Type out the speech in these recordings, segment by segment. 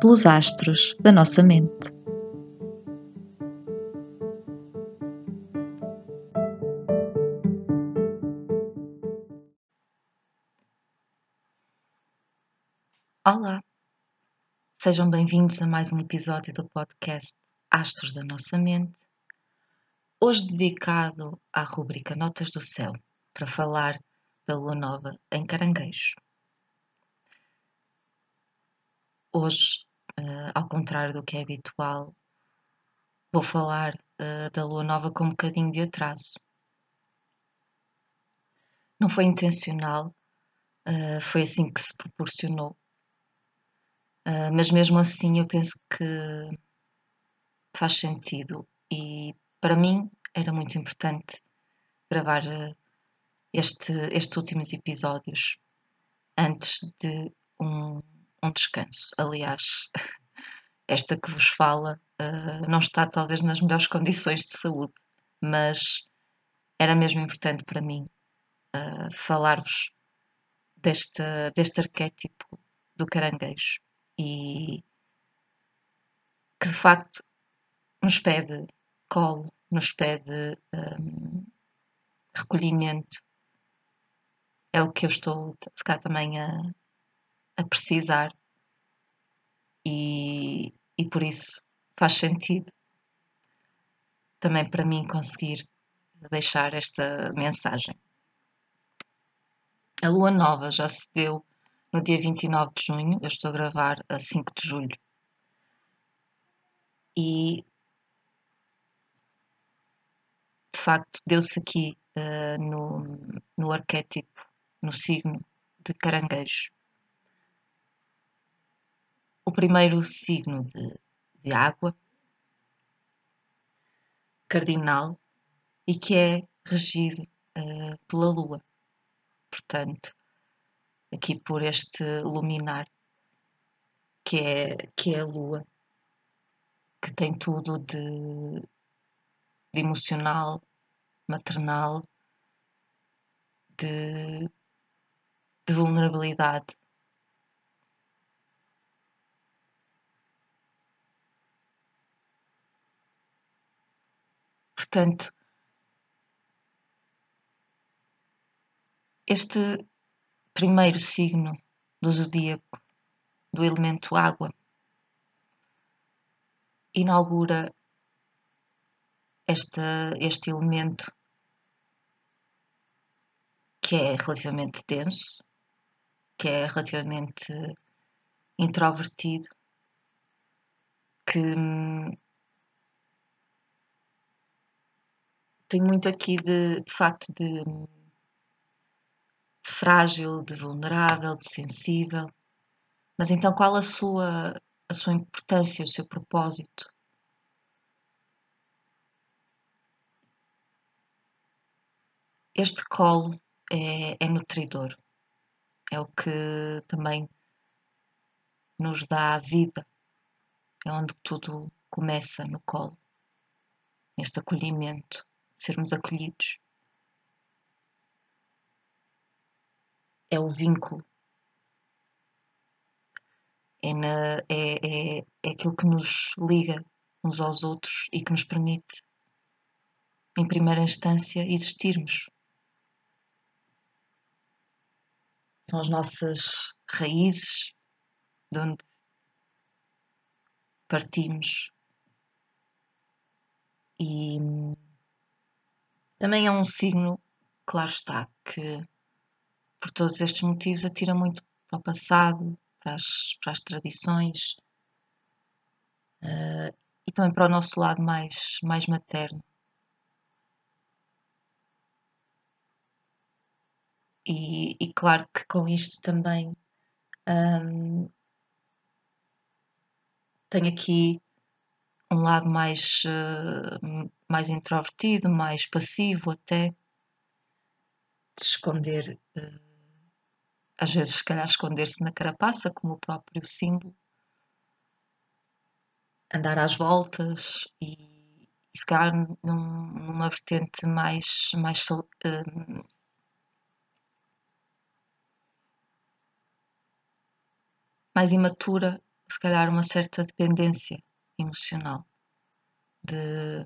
pelos astros da nossa mente. Olá! Sejam bem-vindos a mais um episódio do podcast Astros da Nossa Mente, hoje dedicado à rubrica Notas do Céu, para falar da Lua Nova em Caranguejo. Hoje ao contrário do que é habitual, vou falar uh, da lua nova com um bocadinho de atraso. Não foi intencional, uh, foi assim que se proporcionou. mas mesmo assim, eu penso que faz sentido e para mim era muito importante gravar este, estes últimos episódios antes de um um descanso. Aliás, esta que vos fala uh, não está talvez nas melhores condições de saúde, mas era mesmo importante para mim uh, falar-vos deste, deste arquétipo do caranguejo e que de facto nos pede colo, nos pede um, recolhimento. É o que eu estou, se calhar, também a, a precisar e, e por isso faz sentido também para mim conseguir deixar esta mensagem. A lua nova já se deu no dia 29 de junho, eu estou a gravar a 5 de julho. E de facto deu-se aqui uh, no, no arquétipo, no signo de caranguejo o primeiro signo de, de água, cardinal, e que é regido uh, pela Lua. Portanto, aqui por este luminar que é, que é a Lua, que tem tudo de, de emocional, maternal, de, de vulnerabilidade Portanto, este primeiro signo do zodíaco do elemento água inaugura este, este elemento que é relativamente denso, que é relativamente introvertido, que tem muito aqui de, de facto de, de frágil, de vulnerável, de sensível. Mas então qual a sua a sua importância, o seu propósito? Este colo é, é nutridor, é o que também nos dá a vida, é onde tudo começa no colo, neste acolhimento sermos acolhidos. É o vínculo. É, na, é, é, é aquilo que nos liga uns aos outros e que nos permite, em primeira instância, existirmos. São as nossas raízes de onde partimos e também é um signo, claro está, que por todos estes motivos atira muito para o passado, para as, para as tradições uh, e também para o nosso lado mais, mais materno. E, e claro que com isto também um, tenho aqui um lado mais, uh, mais introvertido, mais passivo até, de esconder, uh, às vezes se calhar esconder-se na carapaça, como o próprio símbolo, andar às voltas e, e se calhar num, numa vertente mais, mais uh, mais imatura, se calhar uma certa dependência emocional de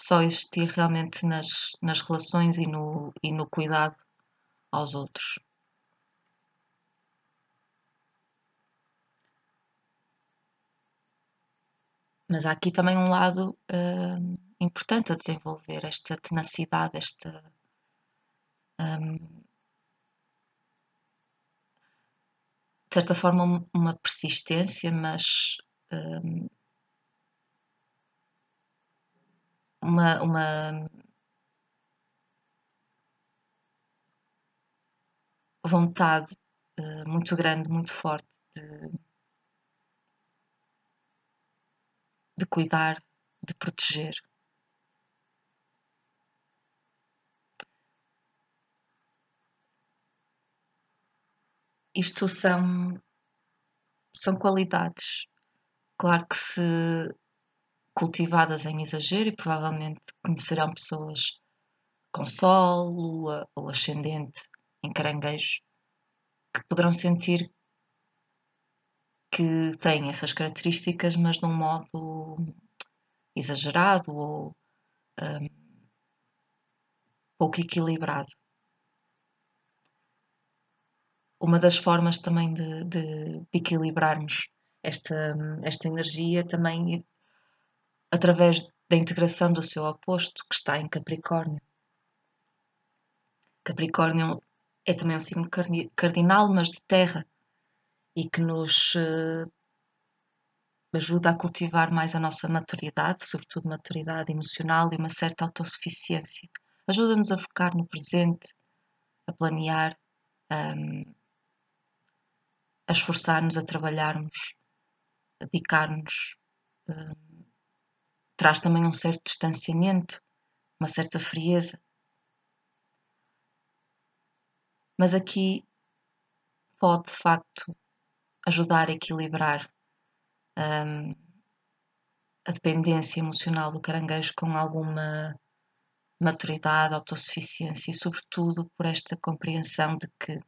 só existir realmente nas, nas relações e no, e no cuidado aos outros. Mas há aqui também um lado uh, importante a desenvolver, esta tenacidade, esta. Um, de certa forma, uma persistência, mas um, uma, uma vontade uh, muito grande, muito forte de, de cuidar, de proteger. Isto são, são qualidades, claro que se cultivadas em exagero e provavelmente conhecerão pessoas com Sol, Lua ou Ascendente em caranguejo que poderão sentir que têm essas características, mas de um modo exagerado ou um, pouco equilibrado. Uma das formas também de, de, de equilibrarmos esta, esta energia também através da integração do seu oposto, que está em Capricórnio. Capricórnio é também um signo cardinal, mas de terra, e que nos uh, ajuda a cultivar mais a nossa maturidade, sobretudo maturidade emocional e uma certa autossuficiência. Ajuda-nos a focar no presente, a planear, um, a esforçar-nos, a trabalharmos, a dedicar-nos. Um, traz também um certo distanciamento, uma certa frieza. Mas aqui pode de facto ajudar a equilibrar um, a dependência emocional do caranguejo com alguma maturidade, autossuficiência e, sobretudo, por esta compreensão de que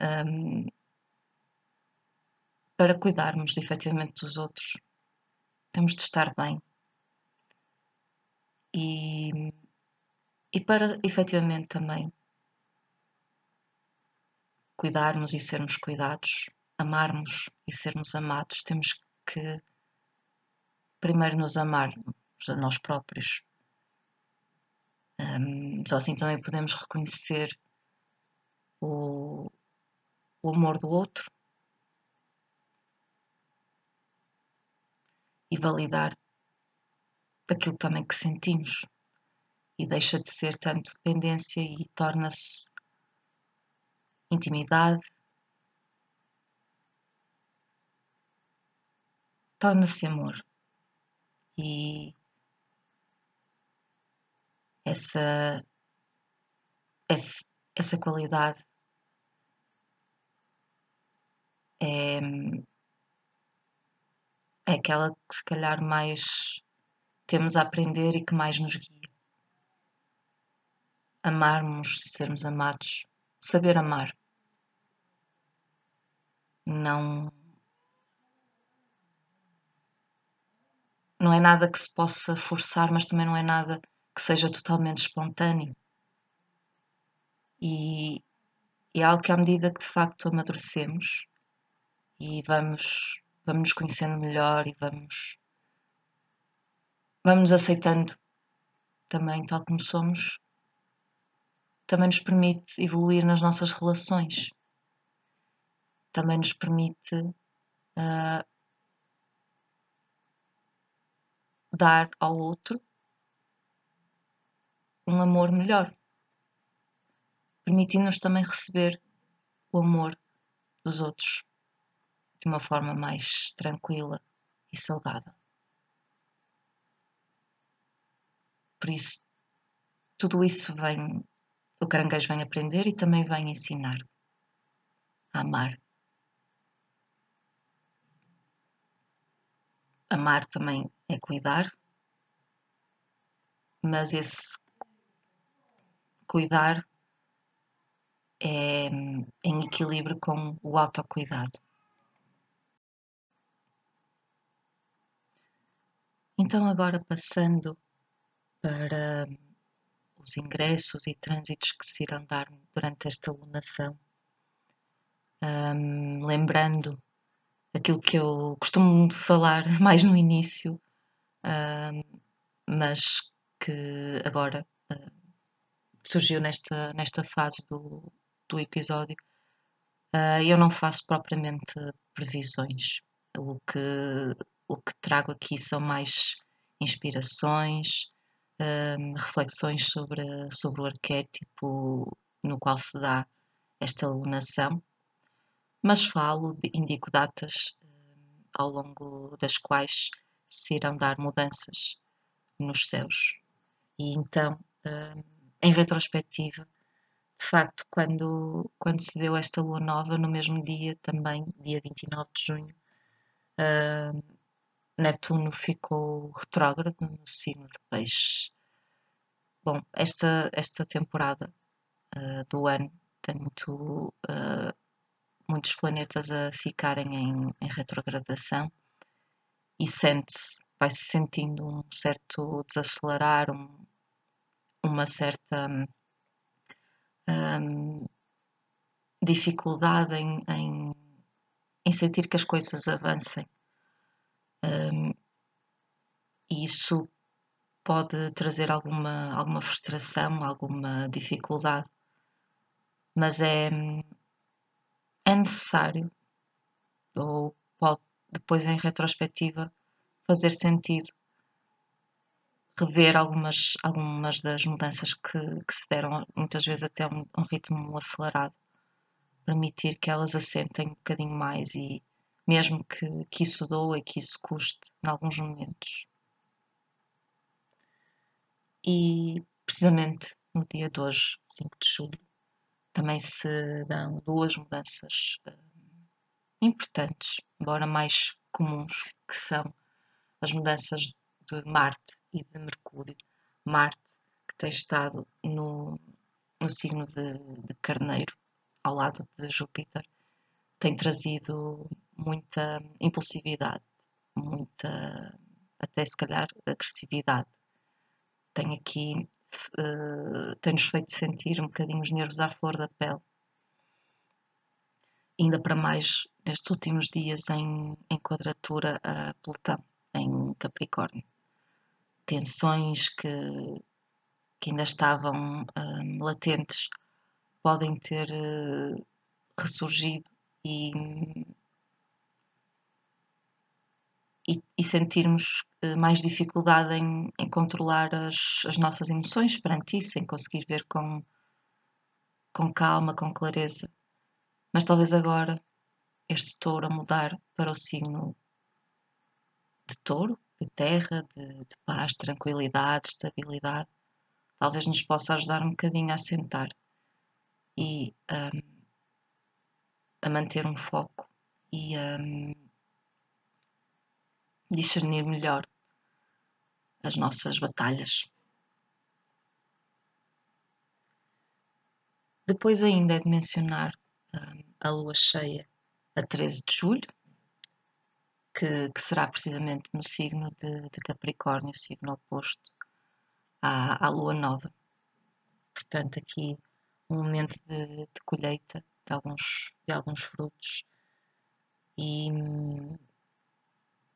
um, para cuidarmos efetivamente dos outros, temos de estar bem. E, e para efetivamente também cuidarmos e sermos cuidados, amarmos e sermos amados, temos que primeiro nos amarmos a nós próprios. Um, só assim também podemos reconhecer o, o amor do outro e validar daquilo também que sentimos e deixa de ser tanto dependência e torna-se intimidade, torna-se amor. E essa, essa, essa qualidade é, é aquela que se calhar mais temos a aprender e que mais nos guia. Amarmos e sermos amados, saber amar. Não não é nada que se possa forçar, mas também não é nada que seja totalmente espontâneo. E, e é algo que à medida que de facto amadurecemos e vamos vamos nos conhecendo melhor e vamos vamos aceitando também tal como somos também nos permite evoluir nas nossas relações. Também nos permite uh, dar ao outro um amor melhor permitindo-nos também receber o amor dos outros de uma forma mais tranquila e saudável. Por isso, tudo isso vem, o caranguejo vem aprender e também vem ensinar a amar. Amar também é cuidar, mas esse cuidar é em equilíbrio com o autocuidado. Então, agora passando para os ingressos e trânsitos que se irão dar durante esta lunação, um, lembrando aquilo que eu costumo falar mais no início, um, mas que agora uh, surgiu nesta, nesta fase do, do episódio. Uh, eu não faço propriamente previsões. O que, o que trago aqui são mais inspirações, um, reflexões sobre, sobre o arquétipo no qual se dá esta alunação, mas falo, indico datas um, ao longo das quais se irão dar mudanças nos céus. E então, um, em retrospectiva, de facto, quando, quando se deu esta lua nova, no mesmo dia, também, dia 29 de junho, Netuno ficou retrógrado no signo de Peixes. Bom, esta, esta temporada uh, do ano tem muito, uh, muitos planetas a ficarem em, em retrogradação e sente-se, vai-se sentindo um certo desacelerar, um, uma certa um, dificuldade em, em, em sentir que as coisas avancem um, isso pode trazer alguma, alguma frustração, alguma dificuldade, mas é, é necessário, ou pode depois em retrospectiva fazer sentido rever algumas, algumas das mudanças que, que se deram, muitas vezes até um, um ritmo acelerado, permitir que elas assentem um bocadinho mais e mesmo que, que isso doa e que isso custe em alguns momentos. E precisamente no dia de hoje, 5 de julho, também se dão duas mudanças uh, importantes, embora mais comuns, que são as mudanças de Marte e de Mercúrio. Marte, que tem estado no, no signo de, de Carneiro, ao lado de Júpiter, tem trazido muita impulsividade, muita, até se calhar, agressividade. Tem aqui, uh, tem-nos feito sentir um bocadinho os nervos à flor da pele. Ainda para mais nestes últimos dias em, em quadratura a Plutão, em Capricórnio. Tensões que, que ainda estavam um, latentes podem ter uh, ressurgido e e, sentirmos eh, mais dificuldade em, em controlar as, as, nossas emoções perante isso, em conseguir ver com, com calma, com clareza. Mas talvez agora este touro a mudar para o signo de touro, de terra, de, de paz, tranquilidade, estabilidade, talvez nos possa ajudar um bocadinho a sentar e um, a manter um foco e um, discernir melhor as nossas batalhas. Depois ainda é de mencionar um, a lua cheia a 13 de julho, que, que será precisamente no signo de, de, Capricórnio, signo oposto à, à lua nova. Portanto, aqui um momento de, de colheita de alguns, de alguns frutos e, hum,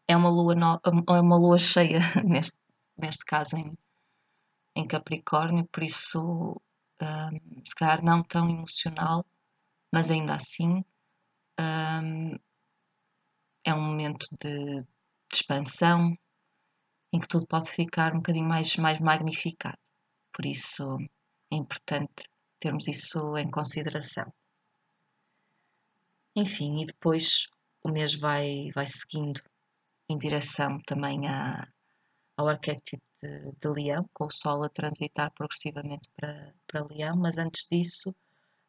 é uma lua, no, é uma lua cheia, neste, neste caso em, em Capricórnio, por isso, um, se calhar não tão emocional, mas ainda assim um, é um momento de, de, expansão em que tudo pode ficar um bocadinho mais, mais magnificado. Por isso é importante termos isso em consideração. Enfim, e depois o mês vai, vai seguindo em direção também a, ao arquétipo de, de, Leão, com o Sol a transitar progressivamente para, para Leão, mas antes disso,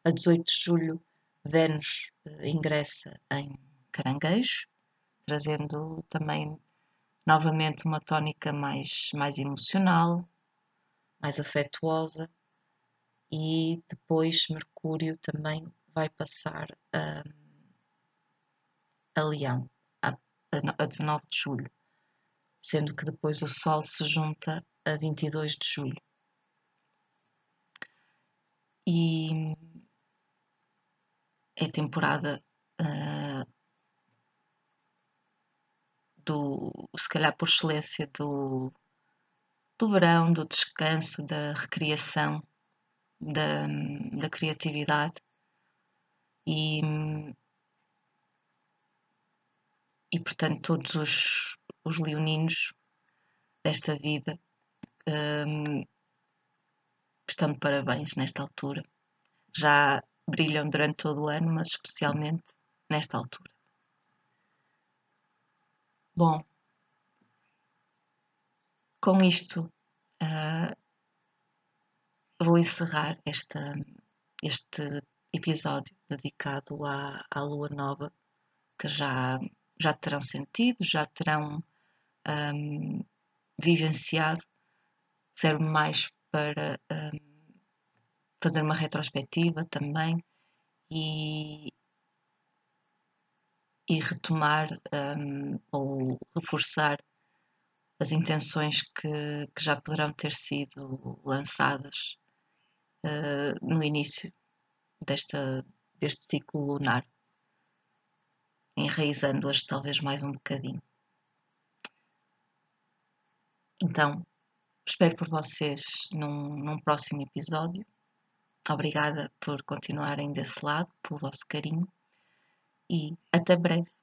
a 18 de julho, Vênus eh, ingressa em Caranguejo, trazendo também novamente uma tónica mais, mais emocional, mais afetuosa, e depois Mercúrio também vai passar a, a Leão, a 19 de julho, sendo que depois o Sol se junta a 22 de julho. E é temporada uh, do, se calhar por excelência, do, do verão, do descanso, da recriação, da, da criatividade. E, e portanto, todos os, os leoninos desta vida um, estão de parabéns nesta altura. Já brilham durante todo o ano, mas especialmente nesta altura. Bom, com isto uh, vou encerrar esta, este episódio dedicado à, à Lua Nova, que já, já terão sentido, já terão um, vivenciado, serve mais para um, fazer uma retrospectiva também e, e retomar um, ou reforçar as intenções que, que, já poderão ter sido lançadas uh, no início desta, deste ciclo lunar, enraizando-as talvez mais um bocadinho. Então, espero por vocês num, num próximo episódio. Obrigada por continuarem desse lado, pelo vosso carinho e até breve.